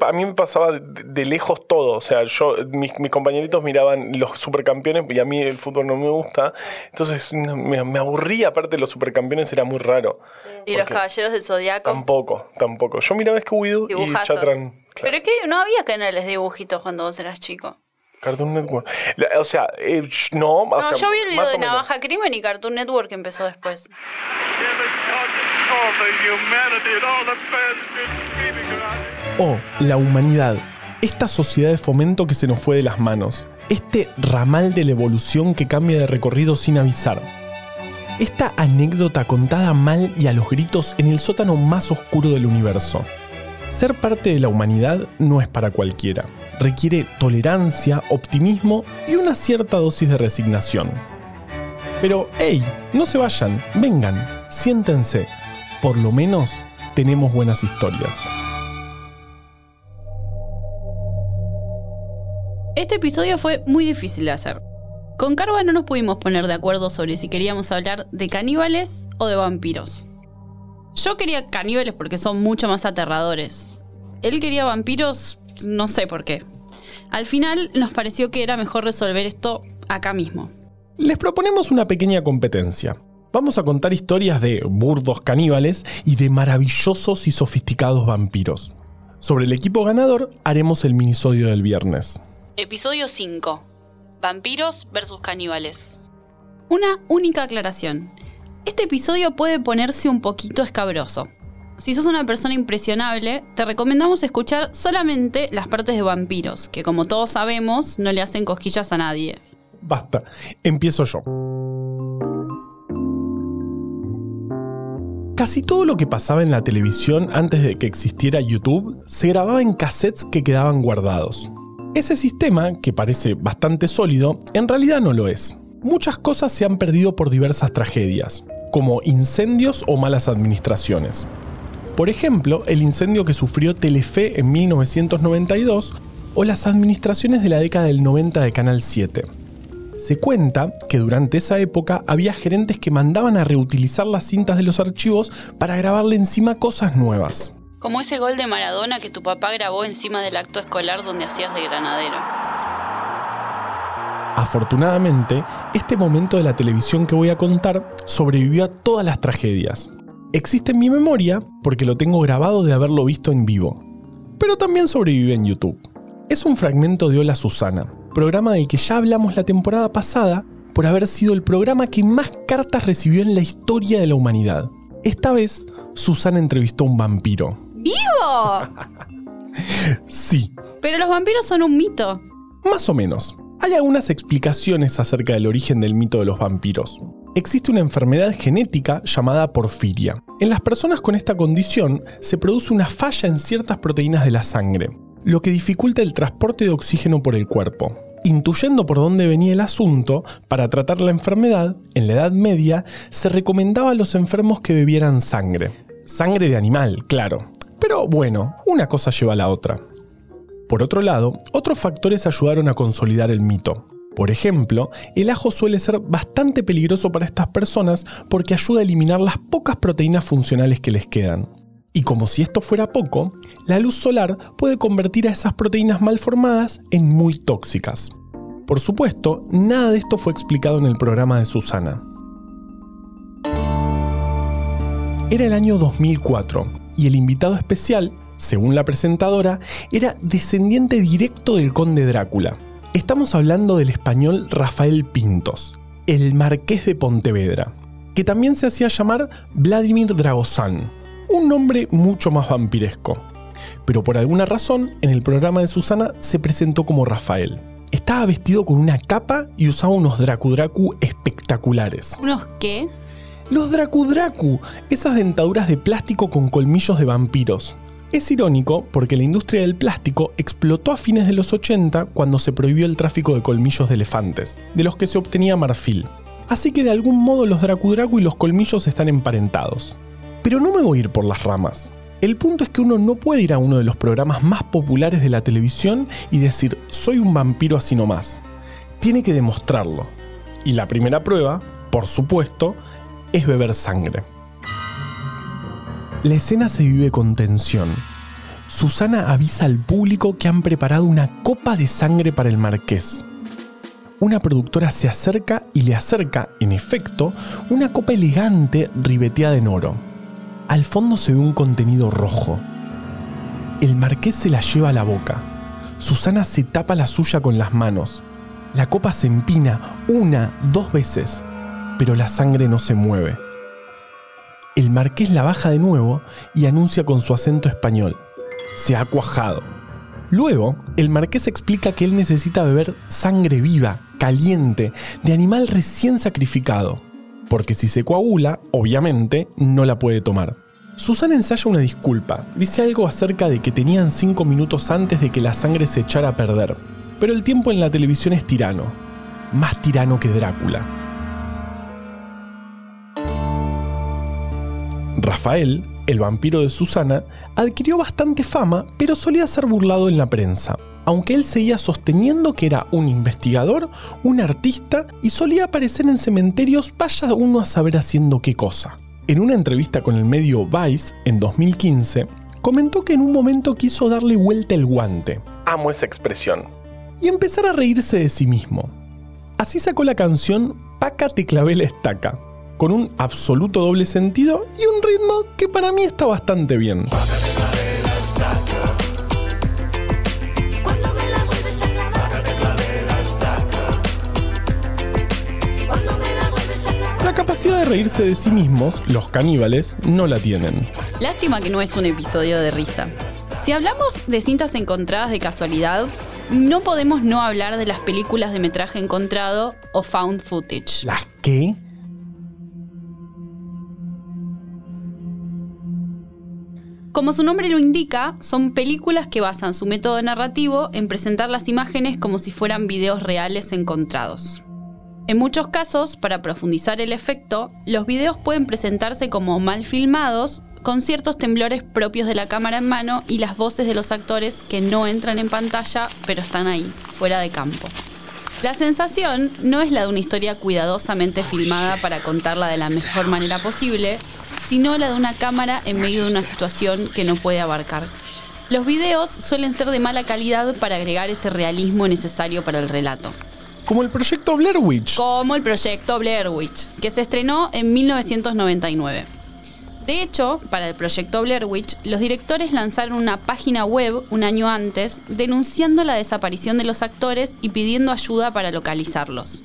A mí me pasaba de, de lejos todo, o sea, yo, mis, mis, compañeritos miraban los supercampeones y a mí el fútbol no me gusta, entonces me, me aburría, aparte de los supercampeones era muy raro. ¿Y los caballeros del Zodiaco? Tampoco, tampoco. Yo miraba Scooby-Doo y Chatran. Claro. Pero es que no había canales de dibujitos cuando vos eras chico. Cartoon Network. O sea, eh, no. O no, sea, yo vi el video de Navaja Crimen y Cartoon Network empezó después. Oh, la humanidad. Esta sociedad de fomento que se nos fue de las manos. Este ramal de la evolución que cambia de recorrido sin avisar. Esta anécdota contada mal y a los gritos en el sótano más oscuro del universo. Ser parte de la humanidad no es para cualquiera. Requiere tolerancia, optimismo y una cierta dosis de resignación. Pero, hey, no se vayan, vengan, siéntense. Por lo menos tenemos buenas historias. Este episodio fue muy difícil de hacer. Con Carva no nos pudimos poner de acuerdo sobre si queríamos hablar de caníbales o de vampiros. Yo quería caníbales porque son mucho más aterradores. Él quería vampiros, no sé por qué. Al final nos pareció que era mejor resolver esto acá mismo. Les proponemos una pequeña competencia. Vamos a contar historias de burdos caníbales y de maravillosos y sofisticados vampiros. Sobre el equipo ganador haremos el minisodio del viernes. Episodio 5. Vampiros versus caníbales. Una única aclaración. Este episodio puede ponerse un poquito escabroso. Si sos una persona impresionable, te recomendamos escuchar solamente las partes de vampiros, que como todos sabemos, no le hacen cosquillas a nadie. Basta, empiezo yo. Casi todo lo que pasaba en la televisión antes de que existiera YouTube se grababa en cassettes que quedaban guardados. Ese sistema, que parece bastante sólido, en realidad no lo es. Muchas cosas se han perdido por diversas tragedias, como incendios o malas administraciones. Por ejemplo, el incendio que sufrió Telefe en 1992 o las administraciones de la década del 90 de Canal 7. Se cuenta que durante esa época había gerentes que mandaban a reutilizar las cintas de los archivos para grabarle encima cosas nuevas. Como ese gol de Maradona que tu papá grabó encima del acto escolar donde hacías de granadero. Afortunadamente, este momento de la televisión que voy a contar sobrevivió a todas las tragedias. Existe en mi memoria porque lo tengo grabado de haberlo visto en vivo. Pero también sobrevive en YouTube. Es un fragmento de Hola Susana, programa del que ya hablamos la temporada pasada por haber sido el programa que más cartas recibió en la historia de la humanidad. Esta vez, Susana entrevistó a un vampiro. ¡Vivo! sí. Pero los vampiros son un mito. Más o menos. Hay algunas explicaciones acerca del origen del mito de los vampiros. Existe una enfermedad genética llamada porfiria. En las personas con esta condición se produce una falla en ciertas proteínas de la sangre, lo que dificulta el transporte de oxígeno por el cuerpo. Intuyendo por dónde venía el asunto, para tratar la enfermedad, en la Edad Media se recomendaba a los enfermos que bebieran sangre. Sangre de animal, claro. Pero bueno, una cosa lleva a la otra. Por otro lado, otros factores ayudaron a consolidar el mito. Por ejemplo, el ajo suele ser bastante peligroso para estas personas porque ayuda a eliminar las pocas proteínas funcionales que les quedan. Y como si esto fuera poco, la luz solar puede convertir a esas proteínas mal formadas en muy tóxicas. Por supuesto, nada de esto fue explicado en el programa de Susana. Era el año 2004 y el invitado especial según la presentadora, era descendiente directo del conde Drácula. Estamos hablando del español Rafael Pintos, el marqués de Pontevedra, que también se hacía llamar Vladimir Dragosán, un nombre mucho más vampiresco. Pero por alguna razón, en el programa de Susana se presentó como Rafael. Estaba vestido con una capa y usaba unos Dracu espectaculares. ¿Unos qué? Los Dracu esas dentaduras de plástico con colmillos de vampiros. Es irónico porque la industria del plástico explotó a fines de los 80 cuando se prohibió el tráfico de colmillos de elefantes, de los que se obtenía marfil. Así que de algún modo los Dracu y los colmillos están emparentados. Pero no me voy a ir por las ramas. El punto es que uno no puede ir a uno de los programas más populares de la televisión y decir, soy un vampiro así nomás. Tiene que demostrarlo. Y la primera prueba, por supuesto, es beber sangre. La escena se vive con tensión. Susana avisa al público que han preparado una copa de sangre para el marqués. Una productora se acerca y le acerca, en efecto, una copa elegante ribeteada en oro. Al fondo se ve un contenido rojo. El marqués se la lleva a la boca. Susana se tapa la suya con las manos. La copa se empina una, dos veces, pero la sangre no se mueve. El marqués la baja de nuevo y anuncia con su acento español. Se ha cuajado. Luego, el marqués explica que él necesita beber sangre viva, caliente, de animal recién sacrificado, porque si se coagula, obviamente, no la puede tomar. Susana ensaya una disculpa, dice algo acerca de que tenían cinco minutos antes de que la sangre se echara a perder, pero el tiempo en la televisión es tirano, más tirano que Drácula. Rafael, el vampiro de Susana, adquirió bastante fama, pero solía ser burlado en la prensa, aunque él seguía sosteniendo que era un investigador, un artista y solía aparecer en cementerios, vaya uno a saber haciendo qué cosa. En una entrevista con el medio Vice en 2015, comentó que en un momento quiso darle vuelta el guante, amo esa expresión, y empezar a reírse de sí mismo. Así sacó la canción Paca te clavé la estaca, con un absoluto doble sentido y un ritmo que para mí está bastante bien. La capacidad de reírse de sí mismos, los caníbales, no la tienen. Lástima que no es un episodio de risa. Si hablamos de cintas encontradas de casualidad, no podemos no hablar de las películas de metraje encontrado o found footage. ¿Las qué? Como su nombre lo indica, son películas que basan su método narrativo en presentar las imágenes como si fueran videos reales encontrados. En muchos casos, para profundizar el efecto, los videos pueden presentarse como mal filmados, con ciertos temblores propios de la cámara en mano y las voces de los actores que no entran en pantalla, pero están ahí, fuera de campo. La sensación no es la de una historia cuidadosamente filmada para contarla de la mejor manera posible, sino la de una cámara en medio de una situación que no puede abarcar. Los videos suelen ser de mala calidad para agregar ese realismo necesario para el relato. Como el proyecto Blair Witch. Como el proyecto Blair Witch, que se estrenó en 1999. De hecho, para el proyecto Blair Witch, los directores lanzaron una página web un año antes denunciando la desaparición de los actores y pidiendo ayuda para localizarlos.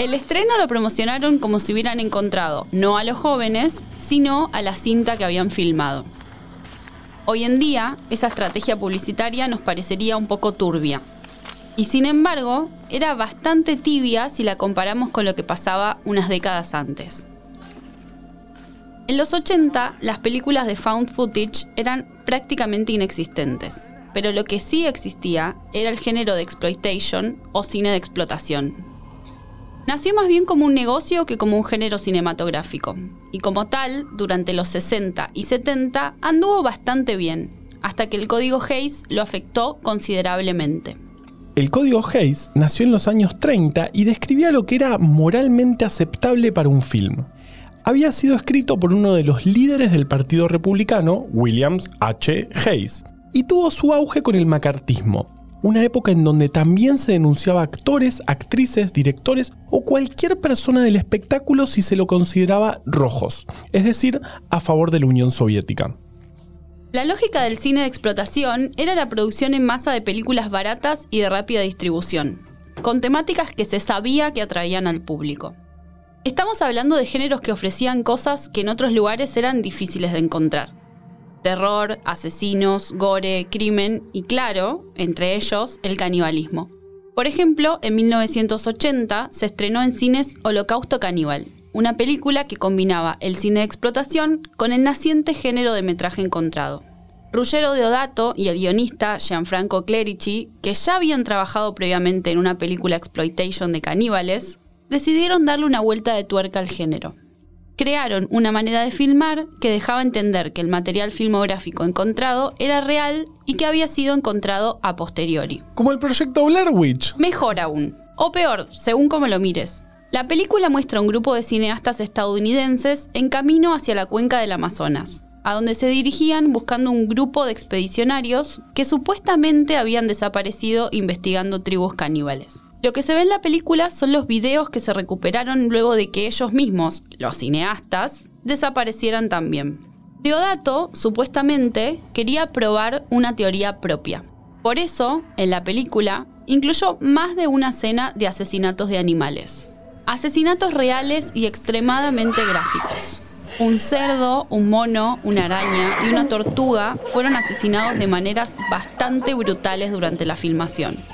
El estreno lo promocionaron como si hubieran encontrado no a los jóvenes, sino a la cinta que habían filmado. Hoy en día, esa estrategia publicitaria nos parecería un poco turbia. Y sin embargo, era bastante tibia si la comparamos con lo que pasaba unas décadas antes. En los 80, las películas de found footage eran prácticamente inexistentes, pero lo que sí existía era el género de exploitation o cine de explotación. Nació más bien como un negocio que como un género cinematográfico, y como tal, durante los 60 y 70 anduvo bastante bien, hasta que el código Hayes lo afectó considerablemente. El código Hayes nació en los años 30 y describía lo que era moralmente aceptable para un film. Había sido escrito por uno de los líderes del Partido Republicano, Williams H. Hayes, y tuvo su auge con el macartismo, una época en donde también se denunciaba actores, actrices, directores o cualquier persona del espectáculo si se lo consideraba rojos, es decir, a favor de la Unión Soviética. La lógica del cine de explotación era la producción en masa de películas baratas y de rápida distribución, con temáticas que se sabía que atraían al público. Estamos hablando de géneros que ofrecían cosas que en otros lugares eran difíciles de encontrar. Terror, asesinos, gore, crimen y claro, entre ellos, el canibalismo. Por ejemplo, en 1980 se estrenó en cines Holocausto Caníbal, una película que combinaba el cine de explotación con el naciente género de metraje encontrado. Ruggero Deodato y el guionista Gianfranco Clerici, que ya habían trabajado previamente en una película exploitation de caníbales, decidieron darle una vuelta de tuerca al género. Crearon una manera de filmar que dejaba entender que el material filmográfico encontrado era real y que había sido encontrado a posteriori. Como el proyecto Blair Witch. Mejor aún, o peor, según como lo mires. La película muestra un grupo de cineastas estadounidenses en camino hacia la cuenca del Amazonas, a donde se dirigían buscando un grupo de expedicionarios que supuestamente habían desaparecido investigando tribus caníbales. Lo que se ve en la película son los videos que se recuperaron luego de que ellos mismos, los cineastas, desaparecieran también. Deodato, supuestamente, quería probar una teoría propia. Por eso, en la película, incluyó más de una escena de asesinatos de animales. Asesinatos reales y extremadamente gráficos. Un cerdo, un mono, una araña y una tortuga fueron asesinados de maneras bastante brutales durante la filmación.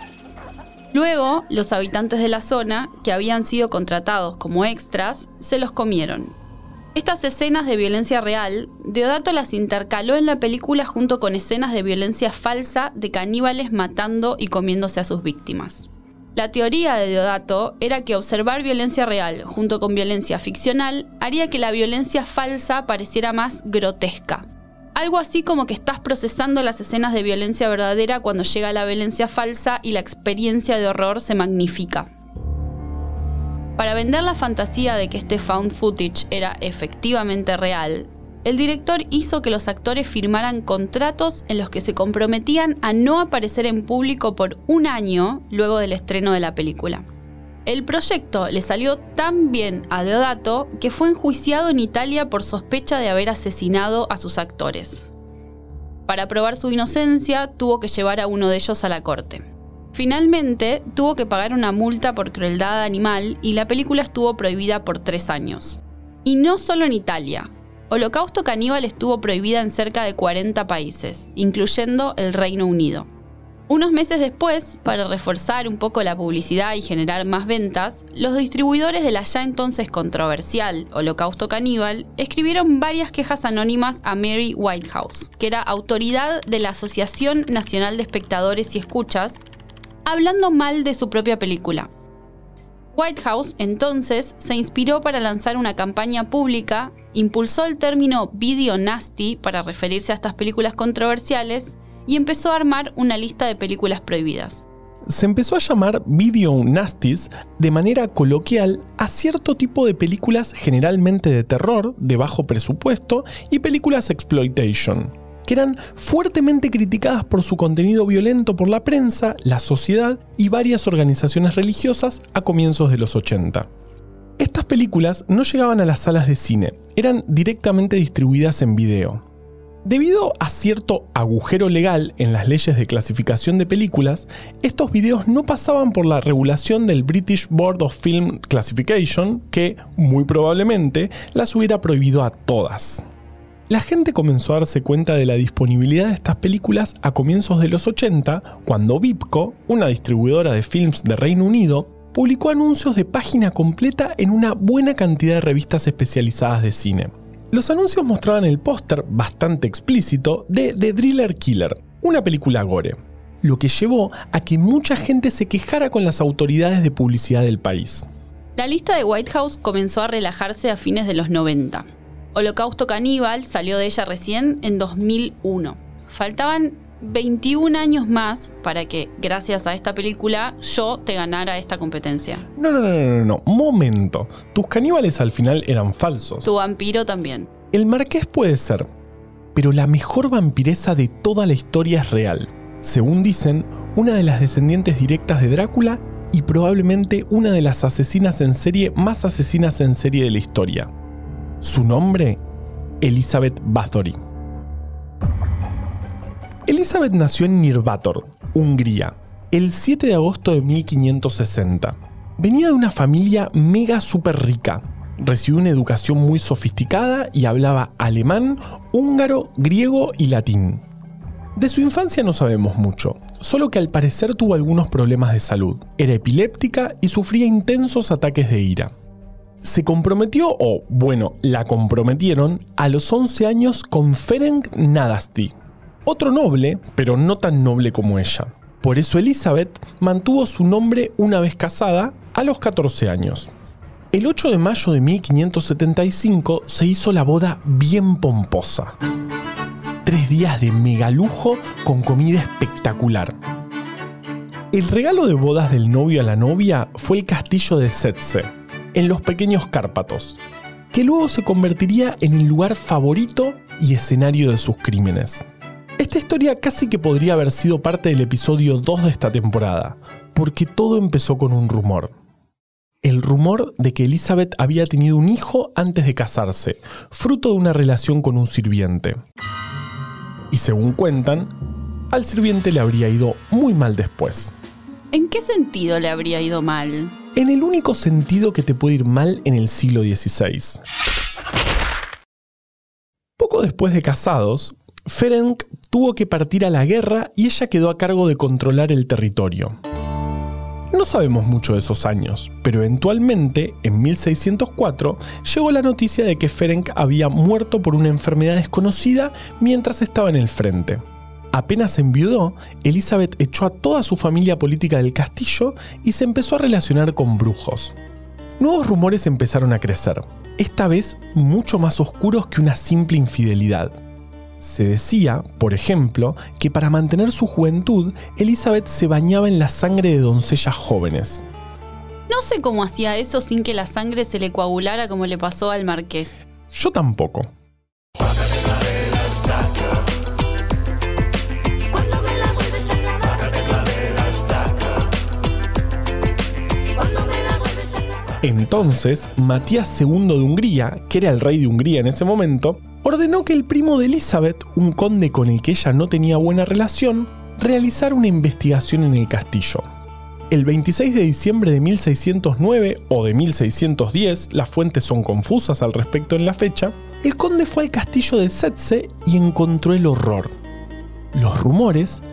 Luego, los habitantes de la zona, que habían sido contratados como extras, se los comieron. Estas escenas de violencia real, Deodato las intercaló en la película junto con escenas de violencia falsa de caníbales matando y comiéndose a sus víctimas. La teoría de Deodato era que observar violencia real junto con violencia ficcional haría que la violencia falsa pareciera más grotesca. Algo así como que estás procesando las escenas de violencia verdadera cuando llega la violencia falsa y la experiencia de horror se magnifica. Para vender la fantasía de que este found footage era efectivamente real, el director hizo que los actores firmaran contratos en los que se comprometían a no aparecer en público por un año luego del estreno de la película. El proyecto le salió tan bien a Deodato que fue enjuiciado en Italia por sospecha de haber asesinado a sus actores. Para probar su inocencia, tuvo que llevar a uno de ellos a la corte. Finalmente, tuvo que pagar una multa por crueldad animal y la película estuvo prohibida por tres años. Y no solo en Italia. Holocausto Caníbal estuvo prohibida en cerca de 40 países, incluyendo el Reino Unido. Unos meses después, para reforzar un poco la publicidad y generar más ventas, los distribuidores de la ya entonces controversial Holocausto Caníbal escribieron varias quejas anónimas a Mary Whitehouse, que era autoridad de la Asociación Nacional de Espectadores y Escuchas, hablando mal de su propia película. Whitehouse entonces se inspiró para lanzar una campaña pública, impulsó el término video nasty para referirse a estas películas controversiales y empezó a armar una lista de películas prohibidas. Se empezó a llamar video nasties de manera coloquial a cierto tipo de películas generalmente de terror, de bajo presupuesto y películas exploitation, que eran fuertemente criticadas por su contenido violento por la prensa, la sociedad y varias organizaciones religiosas a comienzos de los 80. Estas películas no llegaban a las salas de cine, eran directamente distribuidas en video. Debido a cierto agujero legal en las leyes de clasificación de películas, estos videos no pasaban por la regulación del British Board of Film Classification, que, muy probablemente, las hubiera prohibido a todas. La gente comenzó a darse cuenta de la disponibilidad de estas películas a comienzos de los 80, cuando Vipco, una distribuidora de films de Reino Unido, publicó anuncios de página completa en una buena cantidad de revistas especializadas de cine. Los anuncios mostraban el póster bastante explícito de The Driller Killer, una película gore, lo que llevó a que mucha gente se quejara con las autoridades de publicidad del país. La lista de White House comenzó a relajarse a fines de los 90. Holocausto Caníbal salió de ella recién en 2001. Faltaban 21 años más para que, gracias a esta película, yo te ganara esta competencia. No, no, no, no, no, no, momento. Tus caníbales al final eran falsos. Tu vampiro también. El marqués puede ser, pero la mejor vampiresa de toda la historia es real. Según dicen, una de las descendientes directas de Drácula y probablemente una de las asesinas en serie más asesinas en serie de la historia. Su nombre, Elizabeth Bathory. Elizabeth nació en Nirvator, Hungría, el 7 de agosto de 1560. Venía de una familia mega super rica. Recibió una educación muy sofisticada y hablaba alemán, húngaro, griego y latín. De su infancia no sabemos mucho, solo que al parecer tuvo algunos problemas de salud. Era epiléptica y sufría intensos ataques de ira. Se comprometió, o bueno, la comprometieron, a los 11 años con Ferenc Nadasti, otro noble, pero no tan noble como ella. Por eso Elizabeth mantuvo su nombre una vez casada a los 14 años. El 8 de mayo de 1575 se hizo la boda bien pomposa. Tres días de megalujo con comida espectacular. El regalo de bodas del novio a la novia fue el castillo de Setze, en los pequeños Cárpatos, que luego se convertiría en el lugar favorito y escenario de sus crímenes. Esta historia casi que podría haber sido parte del episodio 2 de esta temporada, porque todo empezó con un rumor. El rumor de que Elizabeth había tenido un hijo antes de casarse, fruto de una relación con un sirviente. Y según cuentan, al sirviente le habría ido muy mal después. ¿En qué sentido le habría ido mal? En el único sentido que te puede ir mal en el siglo XVI. Poco después de casados, Ferenc tuvo que partir a la guerra y ella quedó a cargo de controlar el territorio. No sabemos mucho de esos años, pero eventualmente, en 1604, llegó la noticia de que Ferenc había muerto por una enfermedad desconocida mientras estaba en el frente. Apenas enviudó, Elizabeth echó a toda su familia política del castillo y se empezó a relacionar con brujos. Nuevos rumores empezaron a crecer, esta vez mucho más oscuros que una simple infidelidad. Se decía, por ejemplo, que para mantener su juventud, Elizabeth se bañaba en la sangre de doncellas jóvenes. No sé cómo hacía eso sin que la sangre se le coagulara como le pasó al marqués. Yo tampoco. Entonces, Matías II de Hungría, que era el rey de Hungría en ese momento, ordenó que el primo de Elizabeth, un conde con el que ella no tenía buena relación, realizara una investigación en el castillo. El 26 de diciembre de 1609 o de 1610, las fuentes son confusas al respecto en la fecha, el conde fue al castillo de Setze y encontró el horror. Los rumores,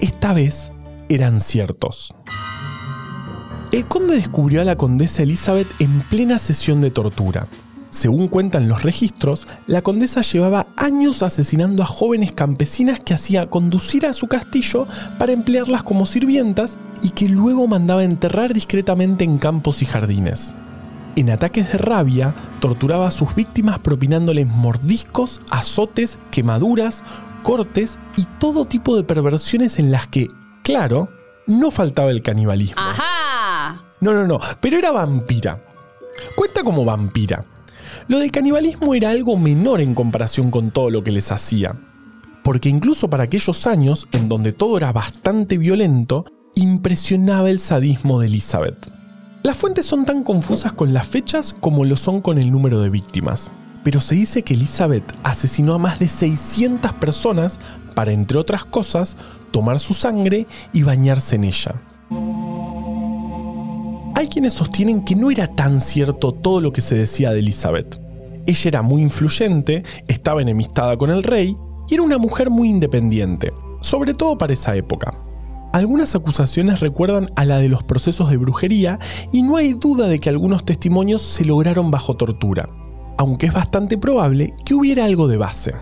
esta vez, eran ciertos. El conde descubrió a la condesa Elizabeth en plena sesión de tortura. Según cuentan los registros, la condesa llevaba años asesinando a jóvenes campesinas que hacía conducir a su castillo para emplearlas como sirvientas y que luego mandaba enterrar discretamente en campos y jardines. En ataques de rabia, torturaba a sus víctimas propinándoles mordiscos, azotes, quemaduras, cortes y todo tipo de perversiones en las que, claro, no faltaba el canibalismo. ¡Ajá! No, no, no, pero era vampira. Cuenta como vampira. Lo del canibalismo era algo menor en comparación con todo lo que les hacía. Porque incluso para aquellos años, en donde todo era bastante violento, impresionaba el sadismo de Elizabeth. Las fuentes son tan confusas con las fechas como lo son con el número de víctimas. Pero se dice que Elizabeth asesinó a más de 600 personas para, entre otras cosas, tomar su sangre y bañarse en ella. Hay quienes sostienen que no era tan cierto todo lo que se decía de Elizabeth. Ella era muy influyente, estaba enemistada con el rey y era una mujer muy independiente, sobre todo para esa época. Algunas acusaciones recuerdan a la de los procesos de brujería y no hay duda de que algunos testimonios se lograron bajo tortura, aunque es bastante probable que hubiera algo de base.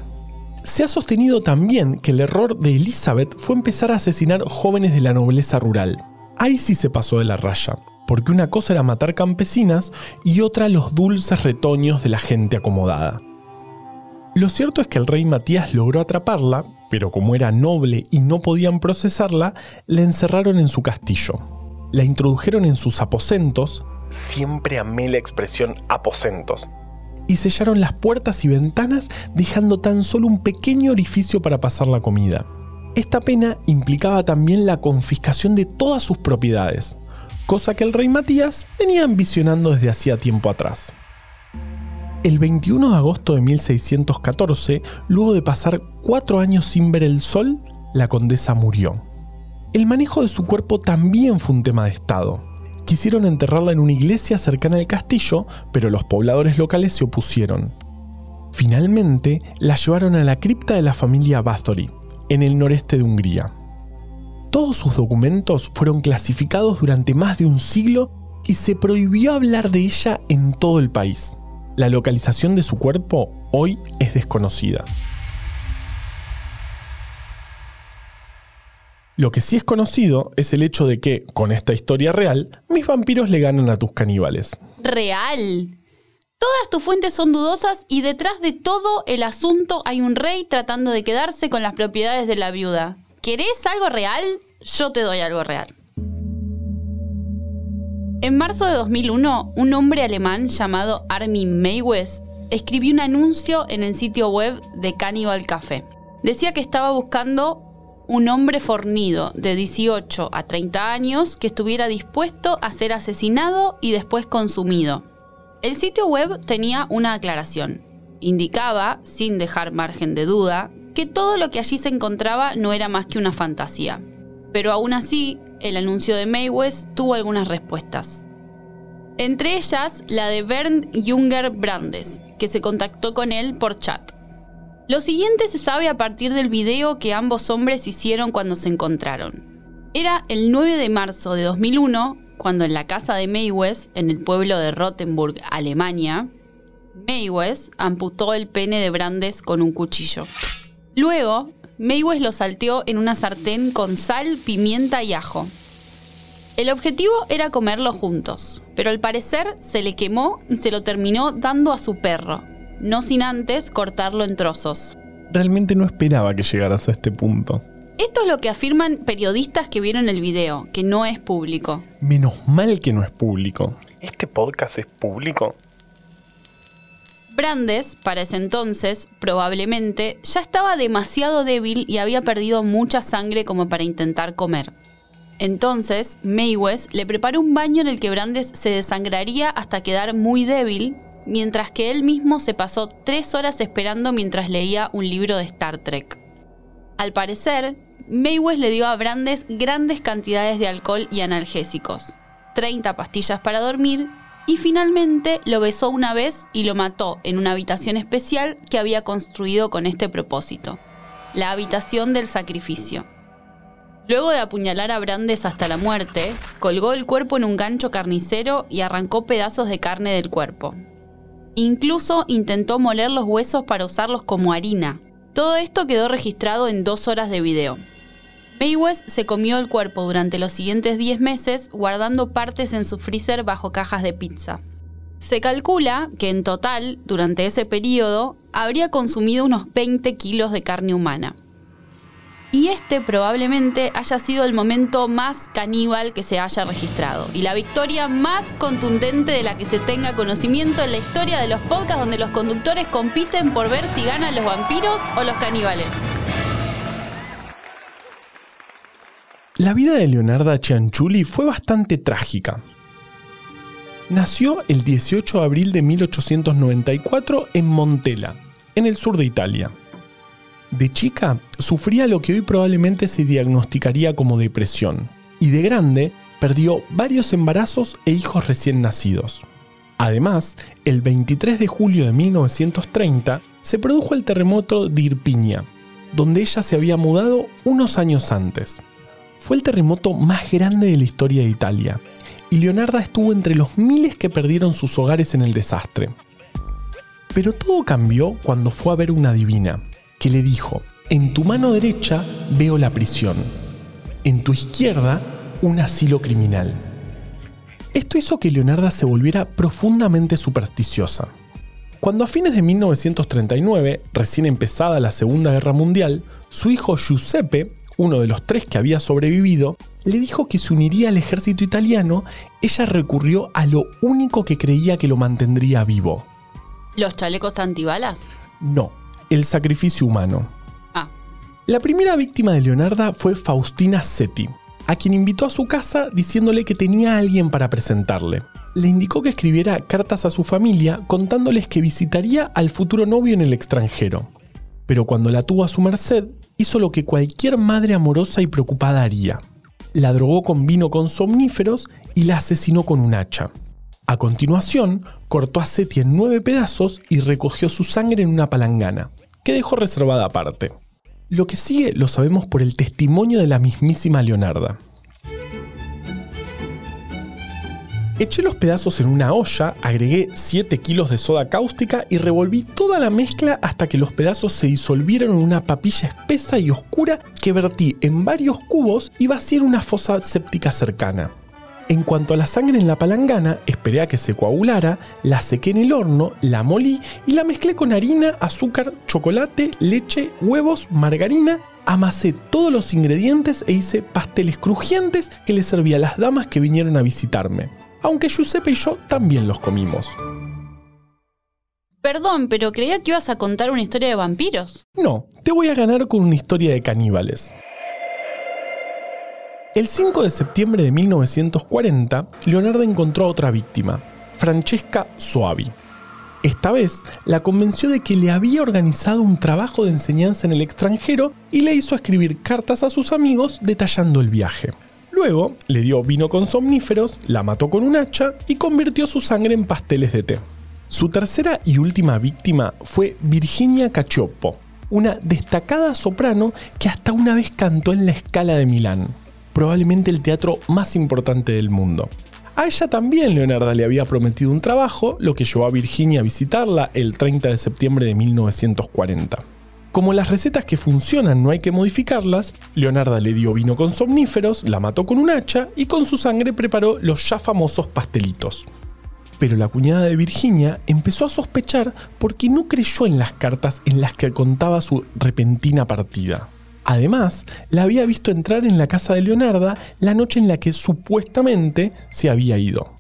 Se ha sostenido también que el error de Elizabeth fue empezar a asesinar jóvenes de la nobleza rural. Ahí sí se pasó de la raya, porque una cosa era matar campesinas y otra los dulces retoños de la gente acomodada. Lo cierto es que el rey Matías logró atraparla, pero como era noble y no podían procesarla, la encerraron en su castillo. La introdujeron en sus aposentos, siempre amé la expresión aposentos, y sellaron las puertas y ventanas dejando tan solo un pequeño orificio para pasar la comida. Esta pena implicaba también la confiscación de todas sus propiedades, cosa que el rey Matías venía ambicionando desde hacía tiempo atrás. El 21 de agosto de 1614, luego de pasar cuatro años sin ver el sol, la condesa murió. El manejo de su cuerpo también fue un tema de Estado. Quisieron enterrarla en una iglesia cercana al castillo, pero los pobladores locales se opusieron. Finalmente, la llevaron a la cripta de la familia Bathory, en el noreste de Hungría. Todos sus documentos fueron clasificados durante más de un siglo y se prohibió hablar de ella en todo el país. La localización de su cuerpo hoy es desconocida. Lo que sí es conocido es el hecho de que, con esta historia real, mis vampiros le ganan a tus caníbales. Real. Todas tus fuentes son dudosas y detrás de todo el asunto hay un rey tratando de quedarse con las propiedades de la viuda. ¿Querés algo real? Yo te doy algo real. En marzo de 2001, un hombre alemán llamado Armin Meiwes escribió un anuncio en el sitio web de Cannibal Café. Decía que estaba buscando un hombre fornido de 18 a 30 años que estuviera dispuesto a ser asesinado y después consumido. El sitio web tenía una aclaración. Indicaba, sin dejar margen de duda, que todo lo que allí se encontraba no era más que una fantasía. Pero aún así, el anuncio de Maywes tuvo algunas respuestas. Entre ellas, la de Bernd Junger Brandes, que se contactó con él por chat. Lo siguiente se sabe a partir del video que ambos hombres hicieron cuando se encontraron. Era el 9 de marzo de 2001, cuando en la casa de Maywes, en el pueblo de Rottenburg, Alemania, Maywes amputó el pene de Brandes con un cuchillo. Luego, Maywes lo salteó en una sartén con sal, pimienta y ajo. El objetivo era comerlo juntos, pero al parecer se le quemó y se lo terminó dando a su perro, no sin antes cortarlo en trozos. Realmente no esperaba que llegaras a este punto. Esto es lo que afirman periodistas que vieron el video, que no es público. Menos mal que no es público. ¿Este podcast es público? Brandes, para ese entonces, probablemente, ya estaba demasiado débil y había perdido mucha sangre como para intentar comer. Entonces, Maywes le preparó un baño en el que Brandes se desangraría hasta quedar muy débil, mientras que él mismo se pasó tres horas esperando mientras leía un libro de Star Trek. Al parecer, Maywes le dio a Brandes grandes cantidades de alcohol y analgésicos, 30 pastillas para dormir y finalmente lo besó una vez y lo mató en una habitación especial que había construido con este propósito, la habitación del sacrificio. Luego de apuñalar a Brandes hasta la muerte, colgó el cuerpo en un gancho carnicero y arrancó pedazos de carne del cuerpo. Incluso intentó moler los huesos para usarlos como harina. Todo esto quedó registrado en dos horas de video. Maywes se comió el cuerpo durante los siguientes 10 meses, guardando partes en su freezer bajo cajas de pizza. Se calcula que en total, durante ese periodo, habría consumido unos 20 kilos de carne humana. Y este probablemente haya sido el momento más caníbal que se haya registrado. Y la victoria más contundente de la que se tenga conocimiento en la historia de los podcasts donde los conductores compiten por ver si ganan los vampiros o los caníbales. La vida de Leonarda Cianciulli fue bastante trágica. Nació el 18 de abril de 1894 en Montella, en el sur de Italia. De chica, sufría lo que hoy probablemente se diagnosticaría como depresión, y de grande perdió varios embarazos e hijos recién nacidos. Además, el 23 de julio de 1930 se produjo el terremoto de Irpiña, donde ella se había mudado unos años antes. Fue el terremoto más grande de la historia de Italia, y Leonarda estuvo entre los miles que perdieron sus hogares en el desastre. Pero todo cambió cuando fue a ver una divina, que le dijo, en tu mano derecha veo la prisión, en tu izquierda un asilo criminal. Esto hizo que Leonarda se volviera profundamente supersticiosa. Cuando a fines de 1939, recién empezada la Segunda Guerra Mundial, su hijo Giuseppe, uno de los tres que había sobrevivido, le dijo que se uniría al ejército italiano, ella recurrió a lo único que creía que lo mantendría vivo. ¿Los chalecos antibalas? No, el sacrificio humano. Ah, La primera víctima de Leonarda fue Faustina Setti, a quien invitó a su casa diciéndole que tenía a alguien para presentarle. Le indicó que escribiera cartas a su familia contándoles que visitaría al futuro novio en el extranjero. Pero cuando la tuvo a su merced, hizo lo que cualquier madre amorosa y preocupada haría. La drogó con vino con somníferos y la asesinó con un hacha. A continuación, cortó a Seti en nueve pedazos y recogió su sangre en una palangana, que dejó reservada aparte. Lo que sigue lo sabemos por el testimonio de la mismísima Leonarda. Eché los pedazos en una olla, agregué 7 kilos de soda cáustica y revolví toda la mezcla hasta que los pedazos se disolvieron en una papilla espesa y oscura que vertí en varios cubos y vacié en una fosa séptica cercana. En cuanto a la sangre en la palangana, esperé a que se coagulara, la sequé en el horno, la molí y la mezclé con harina, azúcar, chocolate, leche, huevos, margarina. Amasé todos los ingredientes e hice pasteles crujientes que le serví a las damas que vinieron a visitarme. Aunque Giuseppe y yo también los comimos. Perdón, pero creía que ibas a contar una historia de vampiros. No, te voy a ganar con una historia de caníbales. El 5 de septiembre de 1940, Leonardo encontró a otra víctima, Francesca Soavi. Esta vez la convenció de que le había organizado un trabajo de enseñanza en el extranjero y le hizo escribir cartas a sus amigos detallando el viaje. Luego le dio vino con somníferos, la mató con un hacha y convirtió su sangre en pasteles de té. Su tercera y última víctima fue Virginia Cacioppo, una destacada soprano que hasta una vez cantó en la Scala de Milán, probablemente el teatro más importante del mundo. A ella también Leonardo le había prometido un trabajo, lo que llevó a Virginia a visitarla el 30 de septiembre de 1940. Como las recetas que funcionan no hay que modificarlas, Leonardo le dio vino con somníferos, la mató con un hacha y con su sangre preparó los ya famosos pastelitos. Pero la cuñada de Virginia empezó a sospechar porque no creyó en las cartas en las que contaba su repentina partida. Además, la había visto entrar en la casa de Leonarda la noche en la que supuestamente se había ido.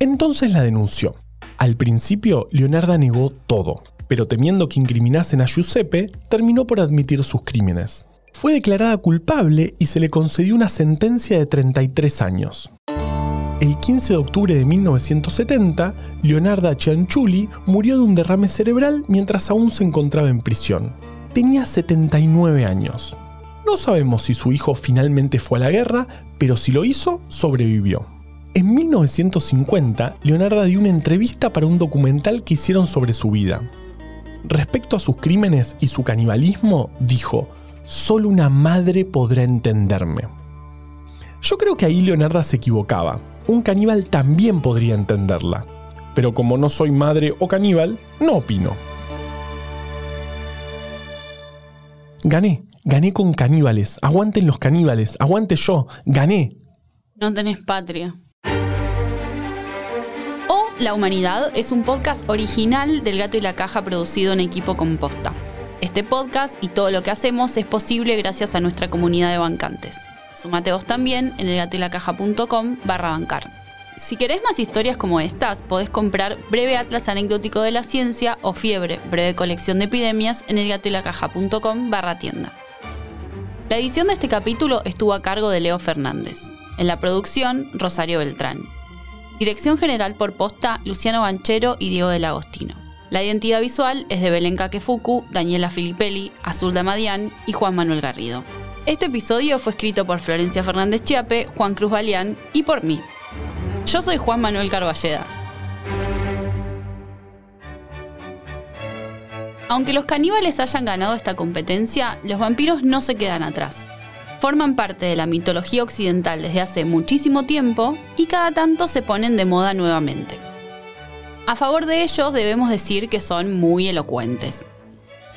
Entonces la denunció. Al principio, Leonarda negó todo, pero temiendo que incriminasen a Giuseppe, terminó por admitir sus crímenes. Fue declarada culpable y se le concedió una sentencia de 33 años. El 15 de octubre de 1970, Leonarda Cianciulli murió de un derrame cerebral mientras aún se encontraba en prisión. Tenía 79 años. No sabemos si su hijo finalmente fue a la guerra, pero si lo hizo, sobrevivió. En 1950, Leonardo dio una entrevista para un documental que hicieron sobre su vida. Respecto a sus crímenes y su canibalismo, dijo, solo una madre podrá entenderme. Yo creo que ahí Leonardo se equivocaba. Un caníbal también podría entenderla. Pero como no soy madre o caníbal, no opino. Gané, gané con caníbales. Aguanten los caníbales, aguante yo, gané. No tenés patria. La Humanidad es un podcast original del Gato y la Caja producido en equipo composta. Este podcast y todo lo que hacemos es posible gracias a nuestra comunidad de bancantes. Sumate vos también en elgatoylacaja.com barra bancar. Si querés más historias como estas, podés comprar Breve Atlas Anecdótico de la Ciencia o Fiebre, breve colección de epidemias en elgatoylacaja.com barra tienda. La edición de este capítulo estuvo a cargo de Leo Fernández. En la producción, Rosario Beltrán. Dirección general por posta, Luciano Banchero y Diego del Agostino. La identidad visual es de Belén Kakefuku, Daniela Filipelli, Azul Damadian y Juan Manuel Garrido. Este episodio fue escrito por Florencia Fernández Chiape, Juan Cruz Balián y por mí. Yo soy Juan Manuel Carballeda. Aunque los caníbales hayan ganado esta competencia, los vampiros no se quedan atrás. Forman parte de la mitología occidental desde hace muchísimo tiempo y cada tanto se ponen de moda nuevamente. A favor de ellos debemos decir que son muy elocuentes.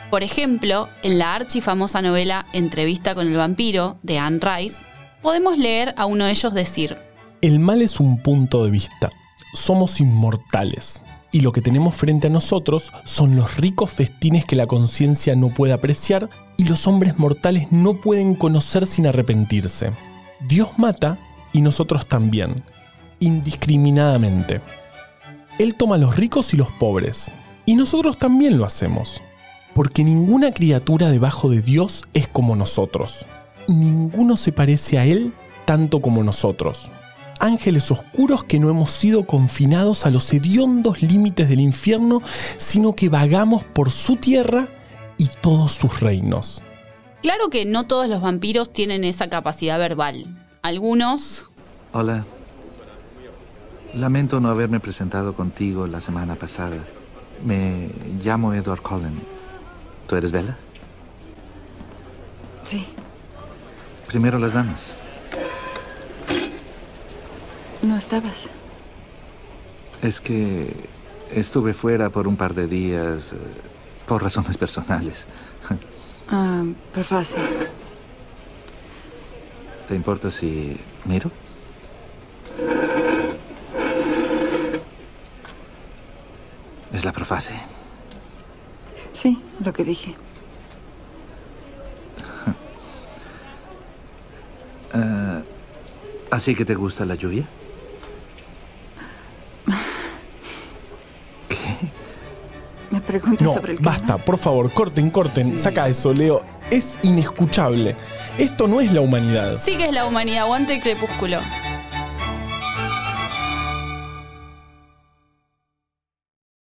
Por ejemplo, en la archifamosa novela Entrevista con el vampiro de Anne Rice, podemos leer a uno de ellos decir, El mal es un punto de vista. Somos inmortales. Y lo que tenemos frente a nosotros son los ricos festines que la conciencia no puede apreciar y los hombres mortales no pueden conocer sin arrepentirse. Dios mata y nosotros también, indiscriminadamente. Él toma a los ricos y los pobres, y nosotros también lo hacemos, porque ninguna criatura debajo de Dios es como nosotros. Ninguno se parece a Él tanto como nosotros. Ángeles oscuros que no hemos sido confinados a los hediondos límites del infierno, sino que vagamos por su tierra y todos sus reinos. claro que no todos los vampiros tienen esa capacidad verbal. Algunos, Hola. Lamento no haberme presentado contigo la semana pasada. Me llamo Edward Cullen. ¿Tú eres Bella? Sí, Primero las damas. No estabas. Es que estuve fuera por un par de días eh, por razones personales. Ah, professor. ¿Te importa si miro? Es la profase. Sí, lo que dije. ¿Así que te gusta la lluvia? Pregunta No, sobre el clima. basta, por favor, corten, corten, saca eso, Leo. Es inescuchable. Esto no es la humanidad. Sí que es la humanidad, aguante el crepúsculo.